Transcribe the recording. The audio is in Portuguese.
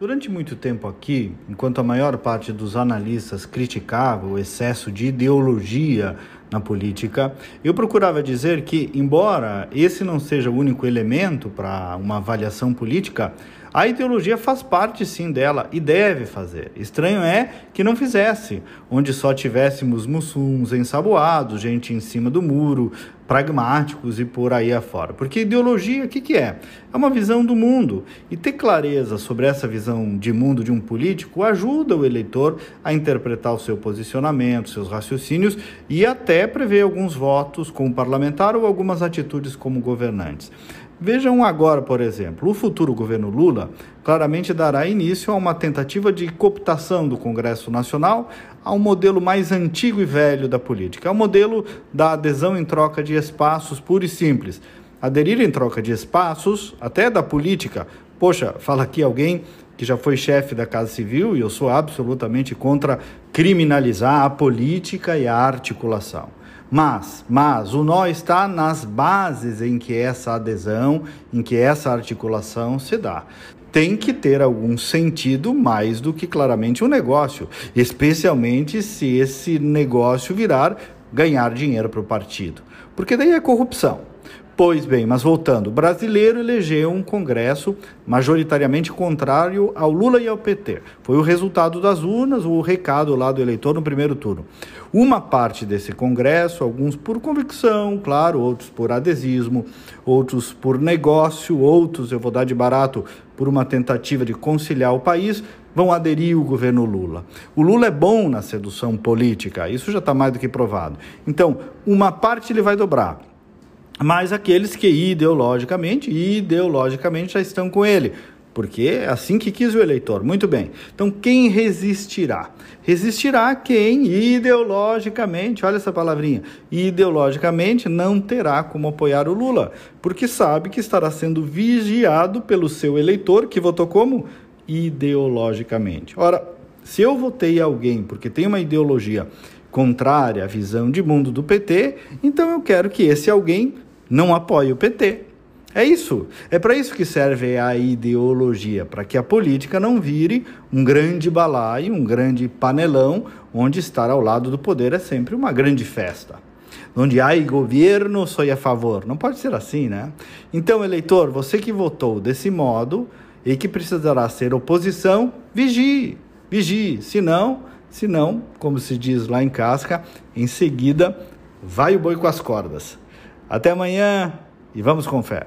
Durante muito tempo aqui, enquanto a maior parte dos analistas criticava o excesso de ideologia na política, eu procurava dizer que, embora esse não seja o único elemento para uma avaliação política, a ideologia faz parte sim dela e deve fazer. Estranho é que não fizesse, onde só tivéssemos mussums ensaboados, gente em cima do muro, pragmáticos e por aí afora. Porque ideologia, o que, que é? É uma visão do mundo. E ter clareza sobre essa visão de mundo de um político ajuda o eleitor a interpretar o seu posicionamento, seus raciocínios e até prever alguns votos como parlamentar ou algumas atitudes como governantes. Vejam agora, por exemplo, o futuro governo Lula claramente dará início a uma tentativa de cooptação do Congresso Nacional a um modelo mais antigo e velho da política. É o modelo da adesão em troca de espaços puro e simples. Aderir em troca de espaços, até da política. Poxa, fala aqui alguém que já foi chefe da Casa Civil e eu sou absolutamente contra criminalizar a política e a articulação. Mas, mas o nó está nas bases em que essa adesão, em que essa articulação se dá. Tem que ter algum sentido mais do que claramente um negócio, especialmente se esse negócio virar ganhar dinheiro para o partido. Porque daí é corrupção. Pois bem, mas voltando, o brasileiro elegeu um Congresso majoritariamente contrário ao Lula e ao PT. Foi o resultado das urnas, o recado lá do eleitor no primeiro turno. Uma parte desse Congresso, alguns por convicção, claro, outros por adesismo, outros por negócio, outros, eu vou dar de barato, por uma tentativa de conciliar o país, vão aderir o governo Lula. O Lula é bom na sedução política, isso já está mais do que provado. Então, uma parte ele vai dobrar mas aqueles que ideologicamente, ideologicamente já estão com ele, porque é assim que quis o eleitor. Muito bem. Então, quem resistirá? Resistirá quem ideologicamente, olha essa palavrinha, ideologicamente não terá como apoiar o Lula, porque sabe que estará sendo vigiado pelo seu eleitor que votou como ideologicamente. Ora, se eu votei alguém porque tem uma ideologia contrária à visão de mundo do PT, então eu quero que esse alguém não apoie o PT. É isso. É para isso que serve a ideologia, para que a política não vire um grande balaio, um grande panelão, onde estar ao lado do poder é sempre uma grande festa. Onde há governo, sou a favor. Não pode ser assim, né? Então, eleitor, você que votou desse modo e que precisará ser oposição, vigie, vigie. Se não, se não, como se diz lá em Casca, em seguida vai o boi com as cordas. Até amanhã e vamos com fé.